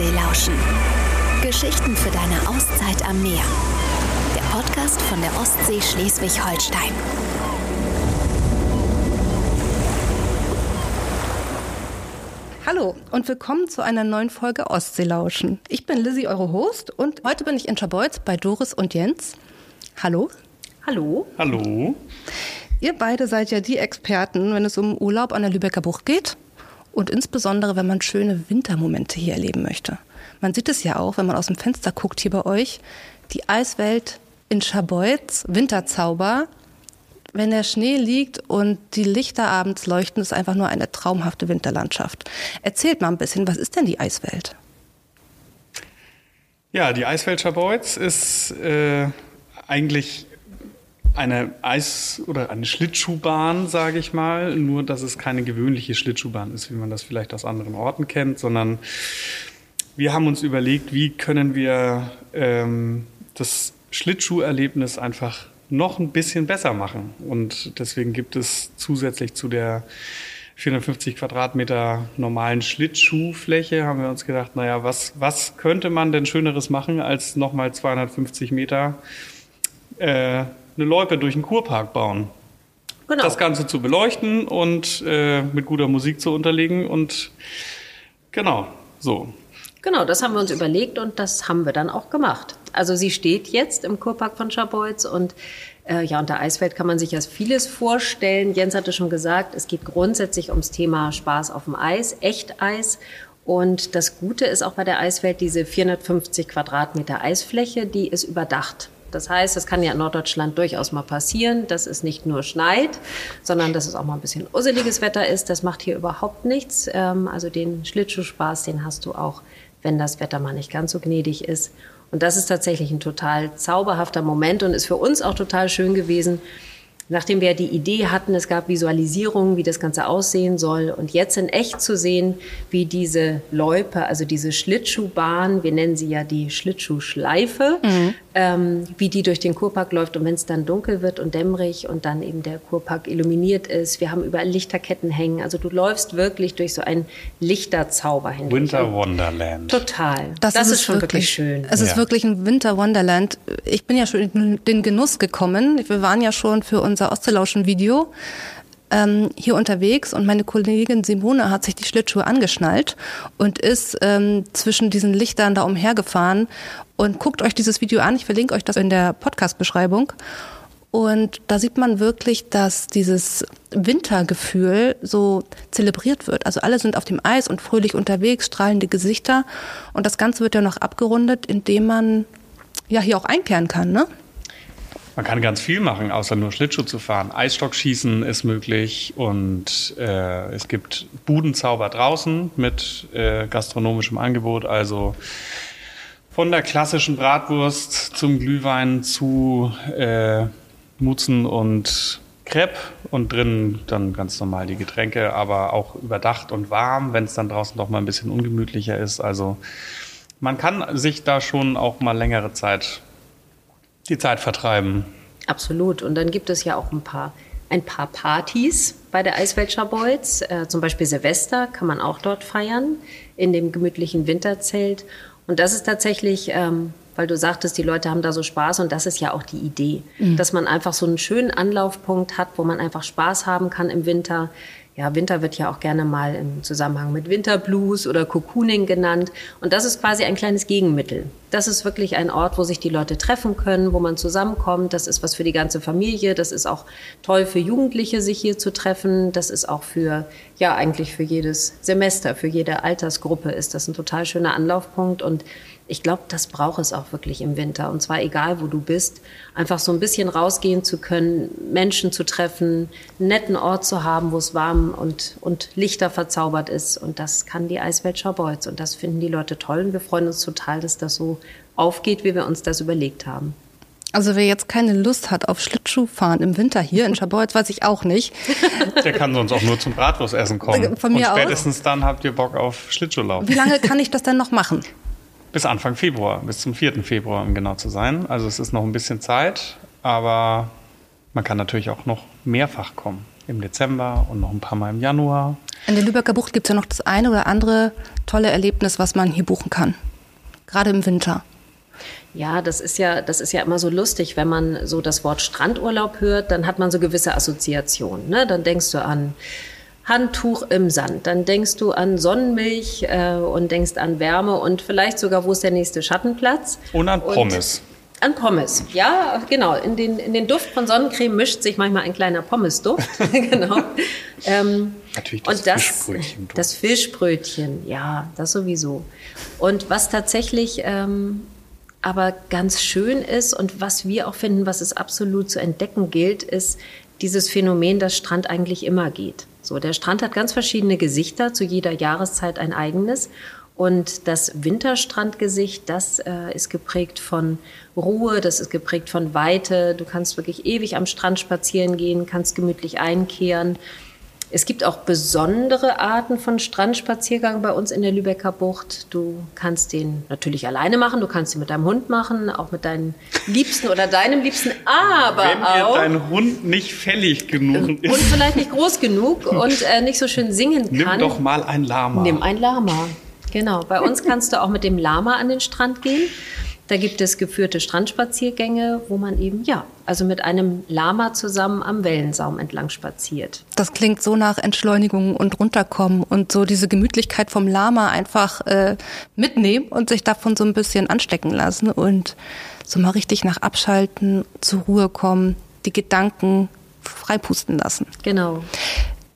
Ostsee lauschen. Geschichten für deine Auszeit am Meer. Der Podcast von der Ostsee Schleswig-Holstein. Hallo und willkommen zu einer neuen Folge Ostseelauschen. Ich bin Lizzie, eure Host, und heute bin ich in Scharbeutz bei Doris und Jens. Hallo. Hallo. Hallo. Ihr beide seid ja die Experten, wenn es um Urlaub an der Lübecker Bucht geht und insbesondere, wenn man schöne Wintermomente hier erleben möchte. Man sieht es ja auch, wenn man aus dem Fenster guckt hier bei euch, die Eiswelt in Scharbeutz, Winterzauber, wenn der Schnee liegt und die Lichter abends leuchten, ist einfach nur eine traumhafte Winterlandschaft. Erzählt mal ein bisschen, was ist denn die Eiswelt? Ja, die Eiswelt Scharbeutz ist äh, eigentlich eine Eis- oder eine Schlittschuhbahn, sage ich mal. Nur, dass es keine gewöhnliche Schlittschuhbahn ist, wie man das vielleicht aus anderen Orten kennt, sondern wir haben uns überlegt, wie können wir ähm, das Schlittschuherlebnis einfach noch ein bisschen besser machen. Und deswegen gibt es zusätzlich zu der 450 Quadratmeter normalen Schlittschuhfläche haben wir uns gedacht, naja, was, was könnte man denn Schöneres machen, als nochmal 250 Meter äh, eine Loipe durch den Kurpark bauen? Genau. Das Ganze zu beleuchten und äh, mit guter Musik zu unterlegen und genau, so. Genau, das haben wir uns überlegt und das haben wir dann auch gemacht. Also sie steht jetzt im Kurpark von Schabolz und äh, ja, unter Eisfeld kann man sich ja vieles vorstellen. Jens hatte schon gesagt, es geht grundsätzlich ums Thema Spaß auf dem Eis, Echteis. Und das Gute ist auch bei der Eiswelt diese 450 Quadratmeter Eisfläche, die ist überdacht. Das heißt, es kann ja in Norddeutschland durchaus mal passieren, dass es nicht nur schneit, sondern dass es auch mal ein bisschen usseliges Wetter ist. Das macht hier überhaupt nichts. Ähm, also den Schlittschuhspaß, den hast du auch, wenn das Wetter mal nicht ganz so gnädig ist. Und das ist tatsächlich ein total zauberhafter Moment und ist für uns auch total schön gewesen, nachdem wir die Idee hatten, es gab Visualisierungen, wie das Ganze aussehen soll und jetzt in echt zu sehen, wie diese Loipe, also diese Schlittschuhbahn, wir nennen sie ja die Schlittschuhschleife, mhm. Ähm, wie die durch den Kurpark läuft und wenn es dann dunkel wird und dämmerig und dann eben der Kurpark illuminiert ist, wir haben überall Lichterketten hängen, also du läufst wirklich durch so einen Lichterzauber hindurch. Winter Wonderland. Total. Das, das ist, ist, schon wirklich, wirklich schön. Es ist ja. wirklich ein Winter Wonderland. Ich bin ja schon in den Genuss gekommen. Wir waren ja schon für uns unser Ostelauschen-Video ähm, hier unterwegs und meine Kollegin Simone hat sich die Schlittschuhe angeschnallt und ist ähm, zwischen diesen Lichtern da umhergefahren und guckt euch dieses Video an. Ich verlinke euch das in der Podcast-Beschreibung. Und da sieht man wirklich, dass dieses Wintergefühl so zelebriert wird. Also alle sind auf dem Eis und fröhlich unterwegs, strahlende Gesichter. Und das Ganze wird ja noch abgerundet, indem man ja hier auch einkehren kann, ne? Man kann ganz viel machen, außer nur Schlittschuh zu fahren. Eisstockschießen ist möglich und äh, es gibt Budenzauber draußen mit äh, gastronomischem Angebot. Also von der klassischen Bratwurst zum Glühwein zu äh, Mutzen und Crepe und drinnen dann ganz normal die Getränke, aber auch überdacht und warm, wenn es dann draußen doch mal ein bisschen ungemütlicher ist. Also man kann sich da schon auch mal längere Zeit die Zeit vertreiben. Absolut. Und dann gibt es ja auch ein paar, ein paar Partys bei der Eiswelt Scharbeutz. Äh, zum Beispiel Silvester kann man auch dort feiern, in dem gemütlichen Winterzelt. Und das ist tatsächlich, ähm, weil du sagtest, die Leute haben da so Spaß und das ist ja auch die Idee, mhm. dass man einfach so einen schönen Anlaufpunkt hat, wo man einfach Spaß haben kann im Winter ja, Winter wird ja auch gerne mal im Zusammenhang mit Winterblues oder Cocooning genannt. Und das ist quasi ein kleines Gegenmittel. Das ist wirklich ein Ort, wo sich die Leute treffen können, wo man zusammenkommt. Das ist was für die ganze Familie. Das ist auch toll für Jugendliche, sich hier zu treffen. Das ist auch für, ja, eigentlich für jedes Semester, für jede Altersgruppe ist das ein total schöner Anlaufpunkt. Und ich glaube, das braucht es auch wirklich im Winter. Und zwar egal, wo du bist, einfach so ein bisschen rausgehen zu können, Menschen zu treffen, einen netten Ort zu haben, wo es warm und, und Lichter verzaubert ist. Und das kann die Eiswelt Scharbeutz. Und das finden die Leute toll. Und wir freuen uns total, dass das so aufgeht, wie wir uns das überlegt haben. Also wer jetzt keine Lust hat auf Schlittschuhfahren im Winter hier in Schabolz, weiß ich auch nicht. Der kann sonst auch nur zum Bratwurstessen kommen. Von mir Und spätestens aus. dann habt ihr Bock auf Schlittschuhlaufen. Wie lange kann ich das denn noch machen? Bis Anfang Februar, bis zum 4. Februar, um genau zu sein. Also es ist noch ein bisschen Zeit, aber man kann natürlich auch noch mehrfach kommen. Im Dezember und noch ein paar Mal im Januar. In der Lübecker Bucht gibt es ja noch das eine oder andere tolle Erlebnis, was man hier buchen kann. Gerade im Winter. Ja, das ist ja, das ist ja immer so lustig, wenn man so das Wort Strandurlaub hört, dann hat man so gewisse Assoziationen. Ne? Dann denkst du an Handtuch im Sand, dann denkst du an Sonnenmilch äh, und denkst an Wärme und vielleicht sogar, wo ist der nächste Schattenplatz? Und an Pommes. Und an Pommes, ja, genau. In den, in den Duft von Sonnencreme mischt sich manchmal ein kleiner Pommesduft. genau. Ähm, Natürlich das, und das Fischbrötchen. Das Fischbrötchen, ja, das sowieso. Und was tatsächlich ähm, aber ganz schön ist und was wir auch finden, was es absolut zu entdecken gilt, ist dieses Phänomen, dass Strand eigentlich immer geht. So, der Strand hat ganz verschiedene Gesichter, zu jeder Jahreszeit ein eigenes. Und das Winterstrandgesicht, das äh, ist geprägt von Ruhe, das ist geprägt von Weite. Du kannst wirklich ewig am Strand spazieren gehen, kannst gemütlich einkehren. Es gibt auch besondere Arten von Strandspaziergang bei uns in der Lübecker Bucht. Du kannst den natürlich alleine machen, du kannst ihn mit deinem Hund machen, auch mit deinen Liebsten oder deinem Liebsten, aber Wenn auch... Wenn dein Hund nicht fällig genug ist. Und vielleicht nicht groß genug und äh, nicht so schön singen kann. Nimm doch mal ein Lama. Nimm ein Lama. Genau. Bei uns kannst du auch mit dem Lama an den Strand gehen. Da gibt es geführte Strandspaziergänge, wo man eben, ja, also mit einem Lama zusammen am Wellensaum entlang spaziert. Das klingt so nach Entschleunigung und runterkommen und so diese Gemütlichkeit vom Lama einfach äh, mitnehmen und sich davon so ein bisschen anstecken lassen und so mal richtig nach Abschalten, zur Ruhe kommen, die Gedanken freipusten lassen. Genau.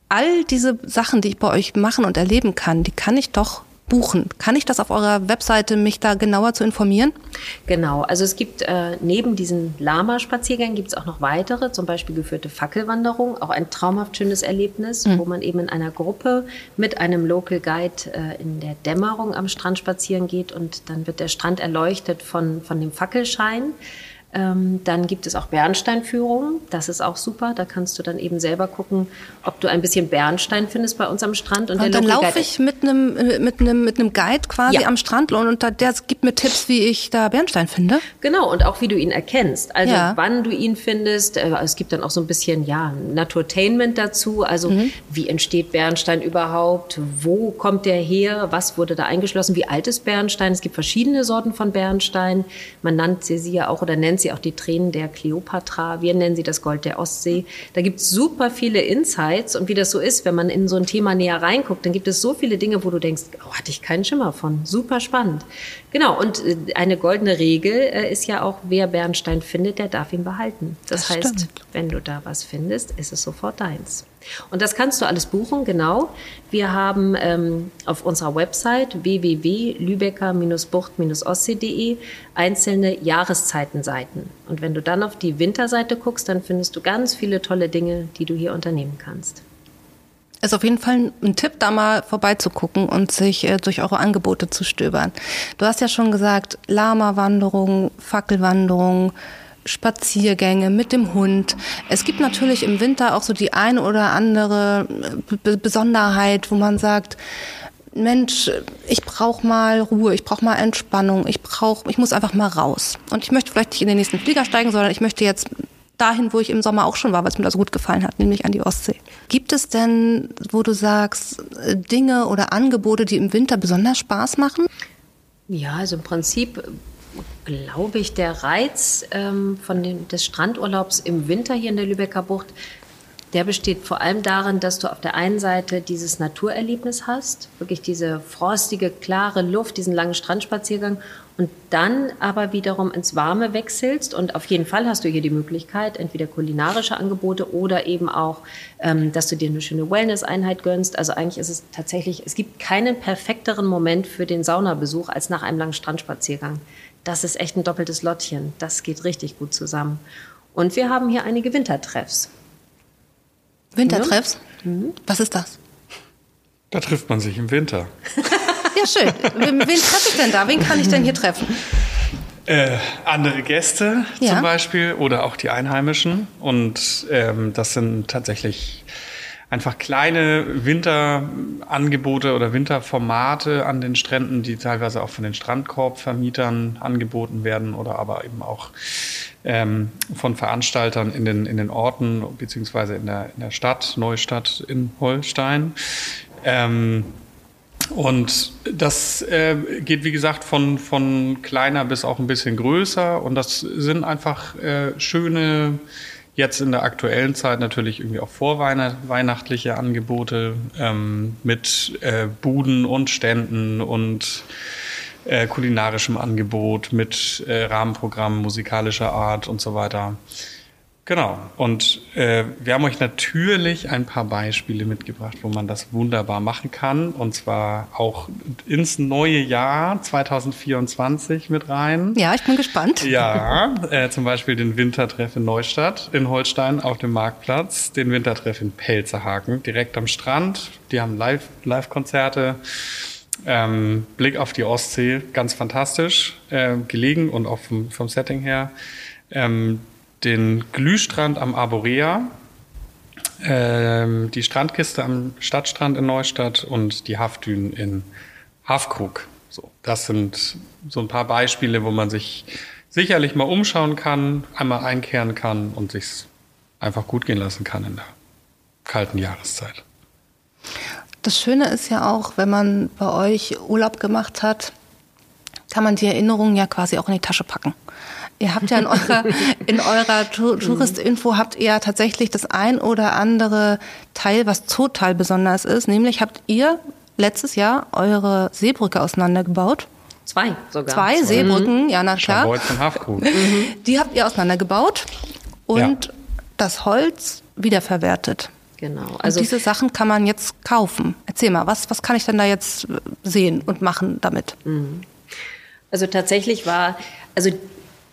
All diese Sachen, die ich bei euch machen und erleben kann, die kann ich doch buchen. Kann ich das auf eurer Webseite mich da genauer zu informieren? Genau, also es gibt äh, neben diesen Lama-Spaziergängen gibt es auch noch weitere, zum Beispiel geführte Fackelwanderung, auch ein traumhaft schönes Erlebnis, mhm. wo man eben in einer Gruppe mit einem Local Guide äh, in der Dämmerung am Strand spazieren geht und dann wird der Strand erleuchtet von, von dem Fackelschein. Ähm, dann gibt es auch Bernsteinführungen. Das ist auch super. Da kannst du dann eben selber gucken, ob du ein bisschen Bernstein findest bei uns am Strand. Und, und dann laufe ich mit einem, mit einem, mit einem Guide quasi ja. am Strand und der gibt mir Tipps, wie ich da Bernstein finde. Genau. Und auch wie du ihn erkennst. Also ja. wann du ihn findest. Äh, es gibt dann auch so ein bisschen, ja, Naturtainment dazu. Also mhm. wie entsteht Bernstein überhaupt? Wo kommt der her? Was wurde da eingeschlossen? Wie alt ist Bernstein? Es gibt verschiedene Sorten von Bernstein. Man nannte sie ja auch oder nennt sie auch die Tränen der Kleopatra. Wir nennen sie das Gold der Ostsee. Da gibt es super viele Insights. Und wie das so ist, wenn man in so ein Thema näher reinguckt, dann gibt es so viele Dinge, wo du denkst, oh, hatte ich keinen Schimmer von. Super spannend. Genau. Und äh, eine goldene Regel äh, ist ja auch, wer Bernstein findet, der darf ihn behalten. Das, das heißt, stimmt. wenn du da was findest, ist es sofort deins. Und das kannst du alles buchen, genau. Wir haben ähm, auf unserer Website www.lübecker-bucht-ostsee.de einzelne Jahreszeitenseiten. Und wenn du dann auf die Winterseite guckst, dann findest du ganz viele tolle Dinge, die du hier unternehmen kannst. Ist auf jeden Fall ein Tipp, da mal vorbeizugucken und sich äh, durch eure Angebote zu stöbern. Du hast ja schon gesagt, Lama-Wanderung, Fackelwanderung, Spaziergänge mit dem Hund. Es gibt natürlich im Winter auch so die eine oder andere äh, Besonderheit, wo man sagt, Mensch, ich brauche mal Ruhe, ich brauche mal Entspannung, ich brauche, ich muss einfach mal raus. Und ich möchte vielleicht nicht in den nächsten Flieger steigen, sondern ich möchte jetzt dahin, wo ich im Sommer auch schon war, weil es mir da so gut gefallen hat, nämlich an die Ostsee. Gibt es denn, wo du sagst, äh, Dinge oder Angebote, die im Winter besonders Spaß machen? Ja, also im Prinzip glaube ich, der Reiz ähm, von dem, des Strandurlaubs im Winter hier in der Lübecker Bucht, der besteht vor allem darin, dass du auf der einen Seite dieses Naturerlebnis hast, wirklich diese frostige, klare Luft, diesen langen Strandspaziergang und dann aber wiederum ins Warme wechselst. Und auf jeden Fall hast du hier die Möglichkeit, entweder kulinarische Angebote oder eben auch, ähm, dass du dir eine schöne Wellness-Einheit gönnst. Also eigentlich ist es tatsächlich, es gibt keinen perfekteren Moment für den Saunabesuch als nach einem langen Strandspaziergang das ist echt ein doppeltes Lottchen. Das geht richtig gut zusammen. Und wir haben hier einige Wintertreffs. Wintertreffs? Ja? Mhm. Was ist das? Da trifft man sich im Winter. ja, schön. Wen, wen treffe ich denn da? Wen kann ich denn hier treffen? Äh, andere Gäste ja. zum Beispiel oder auch die Einheimischen. Und ähm, das sind tatsächlich einfach kleine Winterangebote oder Winterformate an den Stränden, die teilweise auch von den Strandkorbvermietern angeboten werden oder aber eben auch ähm, von Veranstaltern in den, in den Orten beziehungsweise in der, in der Stadt, Neustadt in Holstein. Ähm, und das äh, geht, wie gesagt, von, von kleiner bis auch ein bisschen größer. Und das sind einfach äh, schöne, jetzt in der aktuellen Zeit natürlich irgendwie auch vorweihnachtliche Angebote ähm, mit äh, Buden und Ständen und äh, kulinarischem Angebot, mit äh, Rahmenprogrammen musikalischer Art und so weiter. Genau. Und äh, wir haben euch natürlich ein paar Beispiele mitgebracht, wo man das wunderbar machen kann. Und zwar auch ins neue Jahr 2024 mit rein. Ja, ich bin gespannt. Ja, äh, zum Beispiel den Wintertreff in Neustadt in Holstein auf dem Marktplatz, den Wintertreff in Pelzerhaken direkt am Strand. Die haben Live- Live-Konzerte. Ähm, Blick auf die Ostsee, ganz fantastisch äh, gelegen und auch vom, vom Setting her. Ähm, den Glühstrand am Arborea, ähm, die Strandkiste am Stadtstrand in Neustadt und die Haftdünen in Hafkrug. So, das sind so ein paar Beispiele, wo man sich sicherlich mal umschauen kann, einmal einkehren kann und sich einfach gut gehen lassen kann in der kalten Jahreszeit. Das Schöne ist ja auch, wenn man bei euch Urlaub gemacht hat, kann man die Erinnerungen ja quasi auch in die Tasche packen. Ihr habt ja in eurer, in eurer Touristinfo habt ihr ja tatsächlich das ein oder andere Teil, was total besonders ist. Nämlich habt ihr letztes Jahr eure Seebrücke auseinandergebaut. Zwei sogar. Zwei Seebrücken, ja, na klar. Und Hafkrug. Die habt ihr auseinandergebaut und Ja. das Holz wiederverwertet. Genau. Also und diese Sachen kann man jetzt kaufen. Erzähl mal, was, was kann ich denn da jetzt sehen und machen damit? Also tatsächlich war, also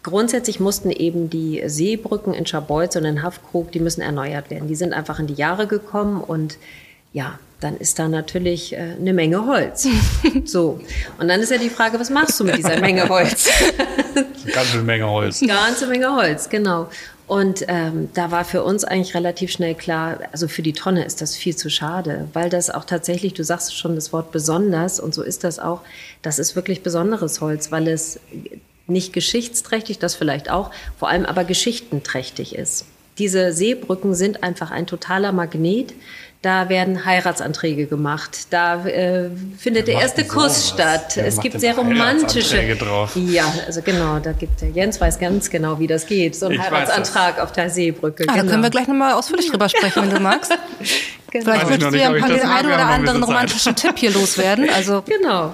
grundsätzlich mussten eben die Seebrücken in Scharbeutz und in Haffkrug, die müssen erneuert werden. Die sind einfach in die Jahre gekommen und ja, dann ist da natürlich äh, eine Menge Holz. so. Und dann ist ja die Frage, was machst du mit dieser Menge Holz? Eine ganze Menge Holz. Ganze Menge Holz, genau. Und ähm, da war für uns eigentlich relativ schnell klar, also für die Tonne ist das viel zu schade, weil das auch tatsächlich, du sagst schon das Wort besonders und so ist das auch, das ist wirklich besonderes Holz, weil es nicht geschichtsträchtig, das vielleicht auch, vor allem aber geschichtenträchtig ist. Diese Seebrücken sind einfach ein totaler Magnet. Da werden Heiratsanträge gemacht. Da äh, findet der macht erste Kuss sowas? statt. Wer es gibt sehr romantische. Heiratsanträge drauf? Ja, also genau, da gibt der Jens weiß ganz genau, wie das geht. So ein Ich Heiratsantrag auf der Seebrücke. Ah, genau. Da können wir gleich nochmal ausführlich drüber sprechen, wenn du magst. Genau. Vielleicht ich würdest du ja ein paar den einen oder anderen romantischen Tipp hier loswerden. Also Genau.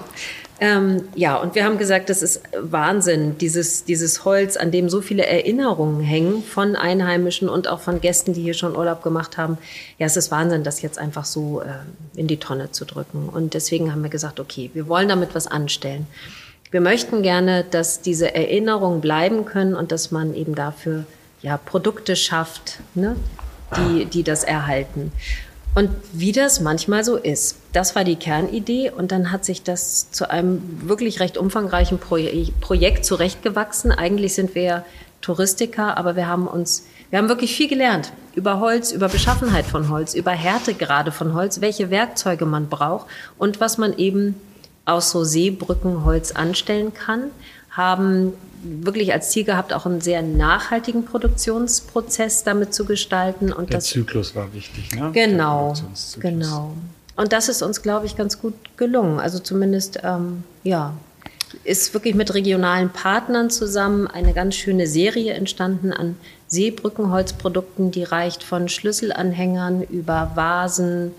Ähm, ja, und wir haben gesagt, das ist Wahnsinn, dieses, dieses Holz, an dem so viele Erinnerungen hängen von Einheimischen und auch von Gästen, die hier schon Urlaub gemacht haben. Ja, es ist Wahnsinn, das jetzt einfach so äh, in die Tonne zu drücken. Und deswegen haben wir gesagt, okay, wir wollen damit was anstellen. Wir möchten gerne, dass diese Erinnerungen bleiben können und dass man eben dafür ja, Produkte schafft, ne, die, die das erhalten. Und wie das manchmal so ist, das war die Kernidee und dann hat sich das zu einem wirklich recht umfangreichen Proje Projekt zurechtgewachsen. Eigentlich sind wir ja Touristiker, aber wir haben uns, wir haben wirklich viel gelernt über Holz, über Beschaffenheit von Holz, über Härtegrade von Holz, welche Werkzeuge man braucht und was man eben aus so Seebrückenholz anstellen kann, haben wirklich als Ziel gehabt, auch einen sehr nachhaltigen Produktionsprozess damit zu gestalten und Der das Zyklus war wichtig, ne? Genau, genau. Und das ist uns, glaube ich, ganz gut gelungen. Also zumindest, ähm, ja, ist wirklich mit regionalen Partnern zusammen eine ganz schöne Serie entstanden an Seebrückenholzprodukten, die reicht von Schlüsselanhängern über Vasen,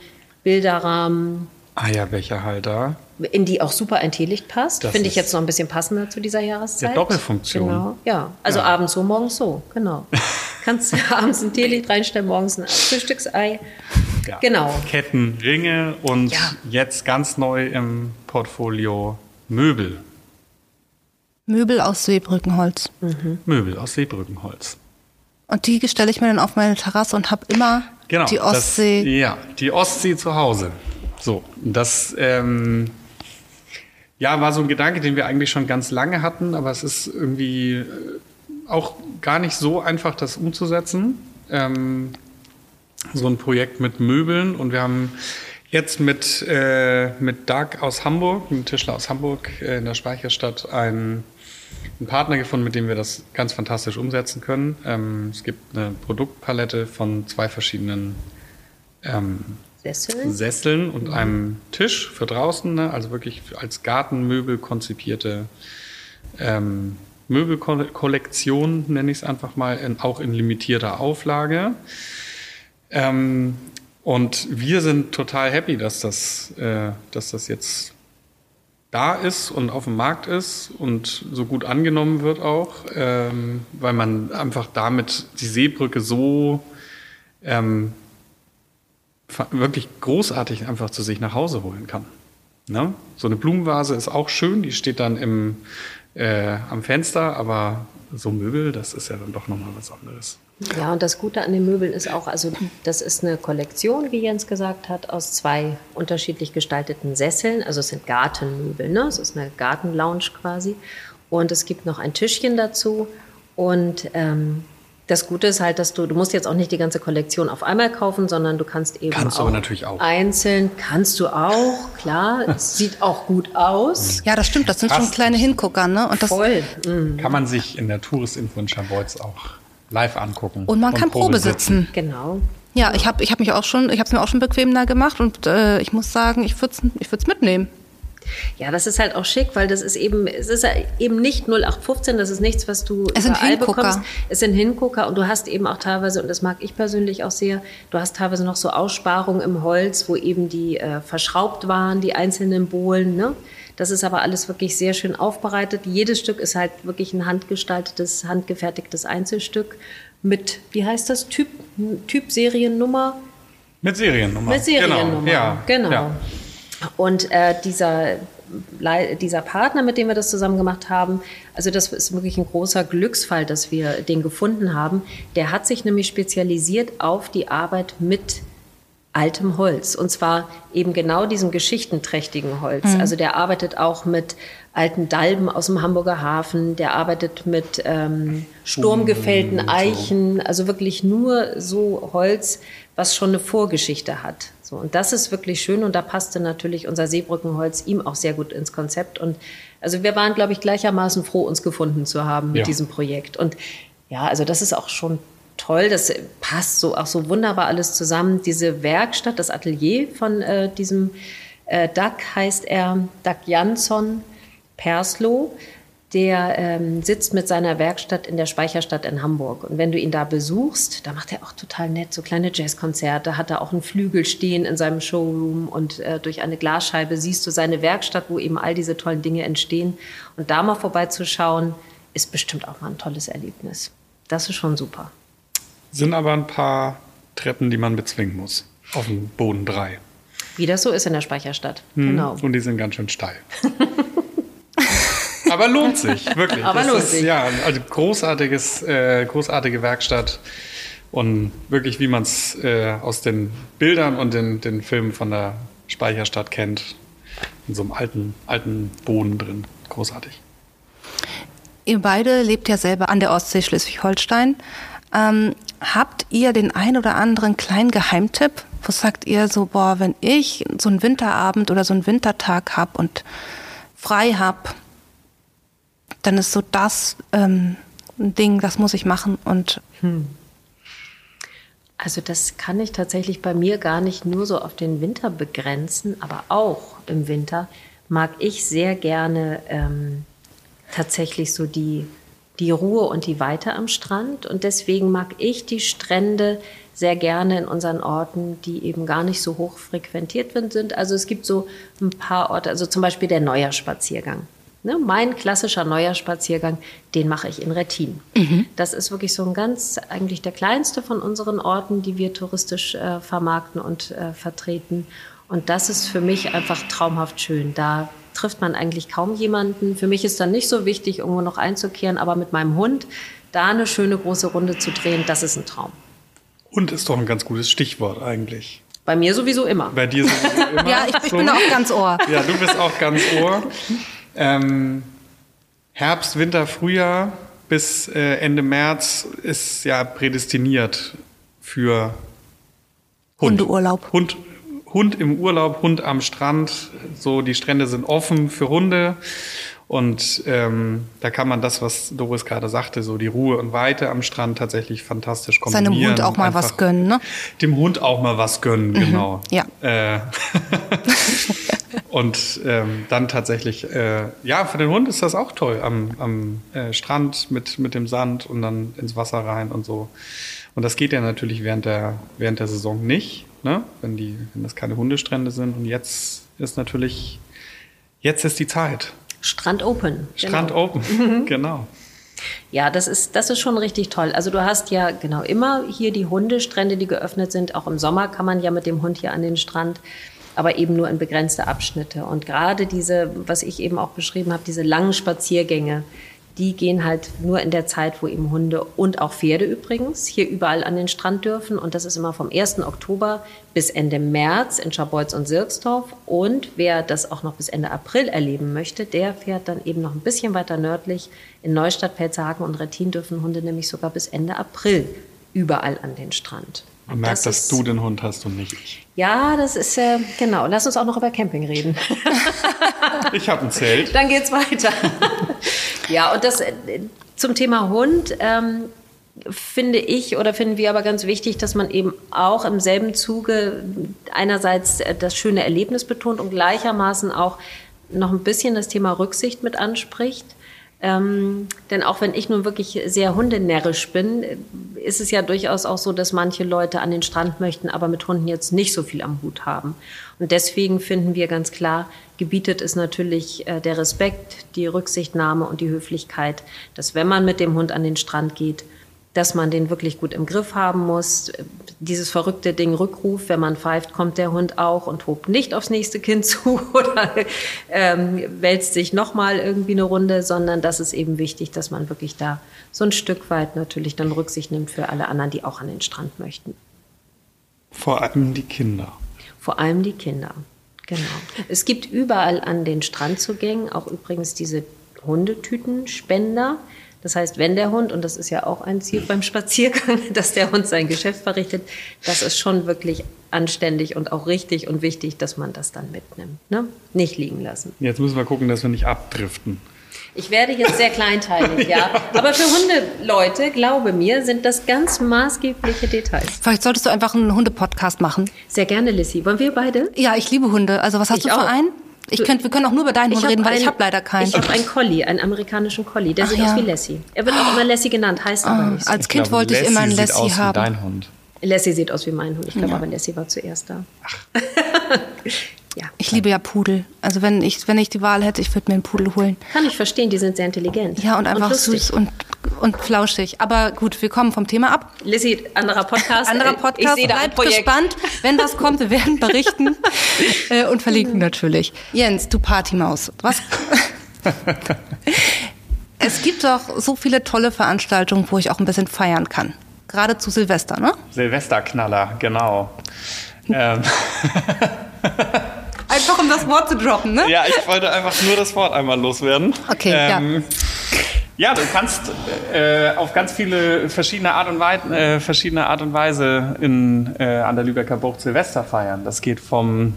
Bilderrahmen, Eierbecherhalter. in die auch super ein Teelicht passt. Finde ich jetzt noch ein bisschen passender zu dieser Jahreszeit. Ja, Doppelfunktion. Genau, ja. Also Ja. abends so, morgens so, genau. Kannst abends ein Teelicht reinstellen, morgens ein Frühstücksei. Ja. Genau. Ketten, Ringe und Ja. jetzt ganz neu im Portfolio Möbel. Möbel aus Seebrückenholz. Möbel aus Seebrückenholz. Und die stelle ich mir dann auf meine Terrasse und habe immer Genau. die Ostsee. Das, ja, die Ostsee zu Hause. So, das ähm, ja, war so ein Gedanke, den wir eigentlich schon ganz lange hatten, aber es ist irgendwie äh, auch gar nicht so einfach, das umzusetzen. Ähm, so ein Projekt mit Möbeln und wir haben jetzt mit, äh, mit Doug aus Hamburg, einem Tischler aus Hamburg äh, in der Speicherstadt, einen, einen Partner gefunden, mit dem wir das ganz fantastisch umsetzen können. Ähm, es gibt eine Produktpalette von zwei verschiedenen ähm, Sesseln. Sesseln und einem Tisch für draußen, ne? also wirklich als Gartenmöbel konzipierte ähm, Möbelkollektion, nenne ich es einfach mal, in, auch in limitierter Auflage. Ähm, und wir sind total happy, dass das, äh, dass das jetzt da ist und auf dem Markt ist und so gut angenommen wird auch, ähm, weil man einfach damit die Seebrücke so ähm, wirklich großartig einfach zu sich nach Hause holen kann. Ne? So eine Blumenvase ist auch schön, die steht dann im, äh, am Fenster, aber so Möbel, das ist ja dann doch nochmal was anderes. Ja, und das Gute an den Möbeln ist auch, also das ist eine Kollektion, wie Jens gesagt hat, aus zwei unterschiedlich gestalteten Sesseln. Also es sind Gartenmöbel, ne? Es ist eine Gartenlounge quasi. Und es gibt noch ein Tischchen dazu. Und ähm, das Gute ist halt, dass du, du musst jetzt auch nicht die ganze Kollektion auf einmal kaufen, sondern du kannst eben kannst auch, aber natürlich auch einzeln, kannst du auch, klar, es sieht auch gut aus. Ja, das stimmt, das sind Passt. schon kleine Hingucker, ne? Und das, Voll. Mhm. Kann man sich in der Touristinfo in Scharbeutz auch live angucken. und man kann Probe sitzen. Genau. Ja, ich habe ich hab mich auch schon, ich habe es mir auch schon bequem da gemacht und äh, ich muss sagen, ich würde es ich würd's mitnehmen. Ja, das ist halt auch schick, weil das ist eben, es ist eben nicht 0815, das ist nichts, was du Es sind überall Hingucker. bekommst. Es sind Hingucker und du hast eben auch teilweise, und das mag ich persönlich auch sehr, du hast teilweise noch so Aussparungen im Holz, wo eben die äh, verschraubt waren, die einzelnen Bohlen, ne? Das ist aber alles wirklich sehr schön aufbereitet. Jedes Stück ist halt wirklich ein handgestaltetes, handgefertigtes Einzelstück mit, wie heißt das, Typ, Typ Seriennummer? Mit Seriennummer. Mit Seriennummer. Genau. Ja. genau. Ja. Und äh, dieser, dieser Partner, mit dem wir das zusammen gemacht haben, also das ist wirklich ein großer Glücksfall, dass wir den gefunden haben. Der hat sich nämlich spezialisiert auf die Arbeit mit altem Holz. Und zwar eben genau diesem geschichtenträchtigen Holz. Also der arbeitet auch mit alten Dalben aus dem Hamburger Hafen, der arbeitet mit ähm, sturmgefällten Eichen, also wirklich nur so Holz, was schon eine Vorgeschichte hat. So, und das ist wirklich schön und da passte natürlich unser Seebrückenholz ihm auch sehr gut ins Konzept. Und also wir waren, glaube ich, gleichermaßen froh, uns gefunden zu haben mit Ja. diesem Projekt. Und ja, also das ist auch schon toll, das passt so auch so wunderbar alles zusammen. Diese Werkstatt, das Atelier von äh, diesem äh, Doug heißt er, Doug Jansson Perslow, der ähm, sitzt mit seiner Werkstatt in der Speicherstadt in Hamburg. Und wenn du ihn da besuchst, da macht er auch total nett so kleine Jazzkonzerte, hat er auch einen Flügel stehen in seinem Showroom und äh, durch eine Glasscheibe siehst du seine Werkstatt, wo eben all diese tollen Dinge entstehen. Und da mal vorbeizuschauen, ist bestimmt auch mal ein tolles Erlebnis. Das ist schon super. Sind aber ein paar Treppen, die man bezwingen muss. Auf dem Boden drei. Wie das so ist in der Speicherstadt. Hm, Genau. Und die sind ganz schön steil. Aber lohnt sich, wirklich. Aber lohnt ist, sich. Ja, also großartiges, äh, großartige Werkstatt. Und wirklich, wie man es äh, aus den Bildern und den, den Filmen von der Speicherstadt kennt. In so einem alten, alten Boden drin. Großartig. Ihr beide lebt ja selber an der Ostsee Schleswig-Holstein. Ähm, habt ihr den ein oder anderen kleinen Geheimtipp? Wo sagt ihr so, boah, wenn ich so einen Winterabend oder so einen Wintertag hab und frei hab, dann ist so das ähm, ein Ding, das muss ich machen und Also das kann ich tatsächlich bei mir gar nicht nur so auf den Winter begrenzen, aber auch im Winter mag ich sehr gerne ähm, tatsächlich so die, die Ruhe und die Weite am Strand. Und deswegen mag ich die Strände sehr gerne in unseren Orten, die eben gar nicht so hoch frequentiert sind. Also es gibt so ein paar Orte, also zum Beispiel der Neujahrspaziergang. Ne, mein klassischer Neujahrspaziergang, den mache ich in Rettin. Das ist wirklich so ein ganz, eigentlich der kleinste von unseren Orten, die wir touristisch äh, vermarkten und äh, vertreten. Und das ist für mich einfach traumhaft schön. Da trifft man eigentlich kaum jemanden. Für mich ist dann nicht so wichtig, irgendwo noch einzukehren, aber mit meinem Hund da eine schöne große Runde zu drehen, das ist ein Traum. Und ist doch ein ganz gutes Stichwort eigentlich. Bei mir sowieso immer. Bei dir sowieso immer. ja, ich, ich so. bin auch ganz ohr. Ja, du bist auch ganz ohr. Ähm, Herbst, Winter, Frühjahr bis äh, Ende März ist ja prädestiniert für Hund. Hundeurlaub. Hund, Hund im Urlaub, Hund am Strand. So, die Strände sind offen für Hunde. Und ähm, da kann man das, was Doris gerade sagte, so die Ruhe und Weite am Strand tatsächlich fantastisch kombinieren. Seinem Hund auch mal was gönnen, ne? Dem Hund auch mal was gönnen, Mhm. genau. Ja. Äh, und ähm, dann tatsächlich, äh, ja, für den Hund ist das auch toll, am, am äh, Strand mit, mit dem Sand und dann ins Wasser rein und so. Und das geht ja natürlich während der, während der Saison nicht, ne? wenn, die, wenn das keine Hundestrände sind. Und jetzt ist natürlich, jetzt ist die Zeit. Strand Open. Strand genau. open, genau. Ja, das ist, das ist schon richtig toll. Also du hast ja genau immer hier die Hundestrände, die geöffnet sind. Auch im Sommer kann man ja mit dem Hund hier an den Strand, aber eben nur in begrenzte Abschnitte. Und gerade diese, was ich eben auch beschrieben habe, diese langen Spaziergänge, die gehen halt nur in der Zeit, wo eben Hunde und auch Pferde übrigens hier überall an den Strand dürfen. Und das ist immer vom 1. Oktober bis Ende März in Scharbeutz und Sirksdorf. Und wer das auch noch bis Ende April erleben möchte, der fährt dann eben noch ein bisschen weiter nördlich. In Neustadt, Pelzerhaken und Rettin dürfen Hunde nämlich sogar bis Ende April überall an den Strand. Man Und merkt, dass ist- du den Hund hast und nicht ich. Ja, das ist, äh, genau. Lass uns auch noch über Camping reden. Ich habe ein Zelt. Dann geht's weiter. Ja, und das äh, zum Thema Hund ähm, finde ich oder finden wir aber ganz wichtig, dass man eben auch im selben Zuge einerseits äh, das schöne Erlebnis betont und gleichermaßen auch noch ein bisschen das Thema Rücksicht mit anspricht. Ähm, denn auch wenn ich nun wirklich sehr hundenärrisch bin, ist es ja durchaus auch so, dass manche Leute an den Strand möchten, aber mit Hunden jetzt nicht so viel am Hut haben. Und deswegen finden wir ganz klar, gebietet es natürlich äh, der Respekt, die Rücksichtnahme und die Höflichkeit, dass wenn man mit dem Hund an den Strand geht, dass man den wirklich gut im Griff haben muss. Dieses verrückte Ding Rückruf, wenn man pfeift, kommt der Hund auch und tobt nicht aufs nächste Kind zu oder ähm, wälzt sich nochmal irgendwie eine Runde, sondern das ist eben wichtig, dass man wirklich da so ein Stück weit natürlich dann Rücksicht nimmt für alle anderen, die auch an den Strand möchten. Vor allem die Kinder. Vor allem die Kinder. Genau. Es gibt überall an den Strandzugängen auch übrigens diese Hundetütenspender. Das heißt, wenn der Hund, und das ist ja auch ein Ziel beim Spaziergang, dass der Hund sein Geschäft verrichtet, das ist schon wirklich anständig und auch richtig und wichtig, dass man das dann mitnimmt. Ne? Nicht liegen lassen. Jetzt müssen wir gucken, dass wir nicht abdriften. Ich werde jetzt sehr kleinteilig, ja. Aber für Hundeleute, glaube mir, sind das ganz maßgebliche Details. Vielleicht solltest du einfach einen Hundepodcast machen. Sehr gerne, Lissy. Wollen wir beide? Ja, ich liebe Hunde. Also was hast Ich du für auch. einen? Ich könnt, wir können auch nur über deinen Hund reden, weil ich einen- habe leider keinen. Ich habe einen Collie, einen amerikanischen Collie. Der Ach sieht ja. aus wie Lassie. Er wird auch immer Lassie genannt, heißt aber Ah, nicht so. als Kind wollte ich immer einen Lassie aus wie haben. dein Hund. Lassie sieht aus wie mein Hund. Ich glaube aber, Lassie war zuerst da. ja, Ich liebe ja Pudel. Also wenn ich, wenn ich die Wahl hätte, ich würde mir einen Pudel holen. kann ich verstehen. Die sind sehr intelligent. Ja, und einfach lustig. süß und, und flauschig. Aber gut, wir kommen vom Thema ab. Lissy, anderer Podcast. Anderer Podcast. Ich sehe da Bleibt gespannt. Wenn was kommt, wir werden berichten äh, und verlinken natürlich. Jens, du Partymaus. Was? es gibt doch so viele tolle Veranstaltungen, wo ich auch ein bisschen feiern kann. Gerade zu Silvester, ne? Silvesterknaller, genau. ähm, Einfach um das Wort zu droppen, ne? ja, ich wollte einfach nur das Wort einmal loswerden. Okay, ja. Ja, du kannst äh, auf ganz viele verschiedene Art und, Wei äh, verschiedene Art und Weise in, äh, an der Lübecker Bucht Silvester feiern. Das geht vom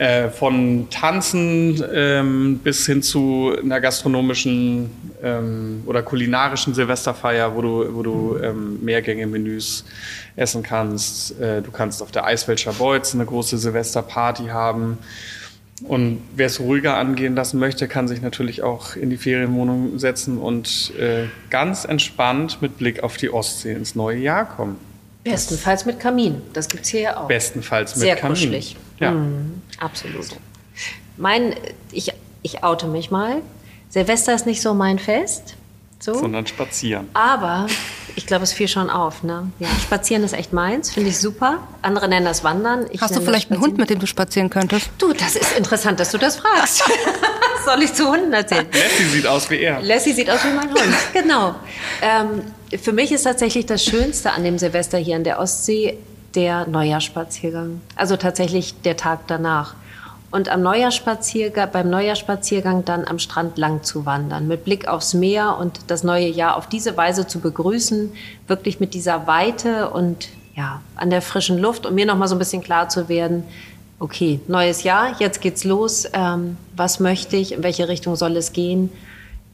äh, von Tanzen ähm, bis hin zu einer gastronomischen ähm, oder kulinarischen Silvesterfeier, wo du, wo du ähm, Mehrgänge-Menüs essen kannst. Äh, du kannst auf der Eiswelt Scharbeutz eine große Silvesterparty haben. Und wer es ruhiger angehen lassen möchte, kann sich natürlich auch in die Ferienwohnung setzen und äh, ganz entspannt mit Blick auf die Ostsee ins neue Jahr kommen. Bestenfalls mit Kamin. Das gibt es hier ja auch. Bestenfalls mit Sehr Kamin. kuschelig. Ja. Mhm, absolut. Mein, ich, ich oute mich mal. Silvester ist nicht so mein Fest. So. Sondern spazieren. Aber ich glaube, es fiel schon auf. Ne? Ja, Spazieren ist echt meins, finde ich super. Andere nennen das Wandern. Ich Hast du vielleicht einen Hund, mit dem du spazieren könntest? Du, das ist interessant, dass du das fragst. Soll ich zu Hunden erzählen? Lassie sieht aus wie er. Lassie sieht aus wie mein Hund. Genau. Ähm, für mich ist tatsächlich das Schönste an dem Silvester hier an der Ostsee der Neujahrsspaziergang. Also tatsächlich der Tag danach. Und am Neujahrsspaziergang, beim Neujahrsspaziergang dann am Strand lang zu wandern, mit Blick aufs Meer und das neue Jahr auf diese Weise zu begrüßen, wirklich mit dieser Weite und ja, an der frischen Luft und mir noch mal so ein bisschen klar zu werden, okay, neues Jahr, jetzt geht's los. Ähm, was möchte ich? In welche Richtung soll es gehen?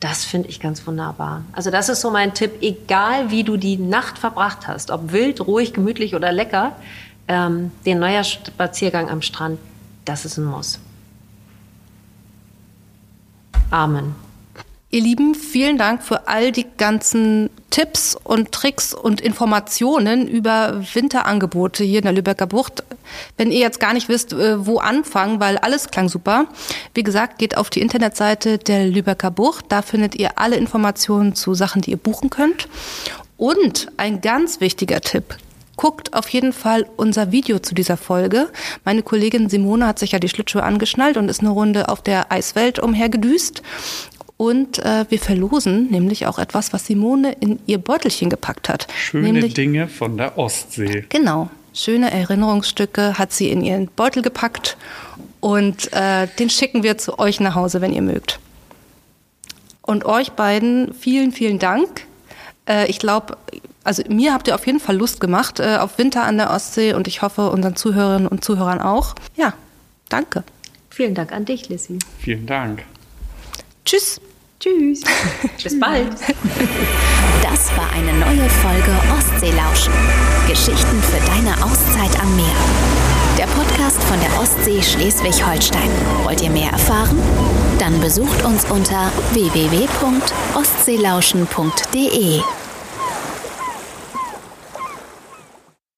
Das finde ich ganz wunderbar. Also das ist so mein Tipp, egal wie du die Nacht verbracht hast, ob wild, ruhig, gemütlich oder lecker, ähm, den Neujahrspaziergang am Strand, das ist ein Muss. Amen. Ihr Lieben, vielen Dank für all die ganzen Tipps und Tricks und Informationen über Winterangebote hier in der Lübecker Bucht. Wenn ihr jetzt gar nicht wisst, äh, wo anfangen, weil alles klang super, wie gesagt, geht auf die Internetseite der Lübecker Bucht. Da findet ihr alle Informationen zu Sachen, die ihr buchen könnt. Und ein ganz wichtiger Tipp, Guckt auf jeden Fall unser Video zu dieser Folge. Meine Kollegin Simone hat sich ja die Schlittschuhe angeschnallt und ist eine Runde auf der Eiswelt umhergedüst. Und äh, wir verlosen nämlich auch etwas, was Simone in ihr Beutelchen gepackt hat. Schöne nämlich, Dinge von der Ostsee. Genau. Schöne Erinnerungsstücke hat sie in ihren Beutel gepackt und äh, den schicken wir zu euch nach Hause, wenn ihr mögt. Und euch beiden vielen, vielen Dank. Äh, ich glaube, also mir habt ihr auf jeden Fall Lust gemacht äh, auf Winter an der Ostsee und ich hoffe unseren Zuhörerinnen und Zuhörern auch. Ja, danke. Vielen Dank an dich, Lissy. Vielen Dank. Tschüss. Tschüss. Bis bald. Das war eine neue Folge Ostseelauschen. Geschichten für deine Auszeit am Meer. Der Podcast von der Ostsee Schleswig-Holstein. Wollt ihr mehr erfahren? Dann besucht uns unter www.ostseelauschen.de.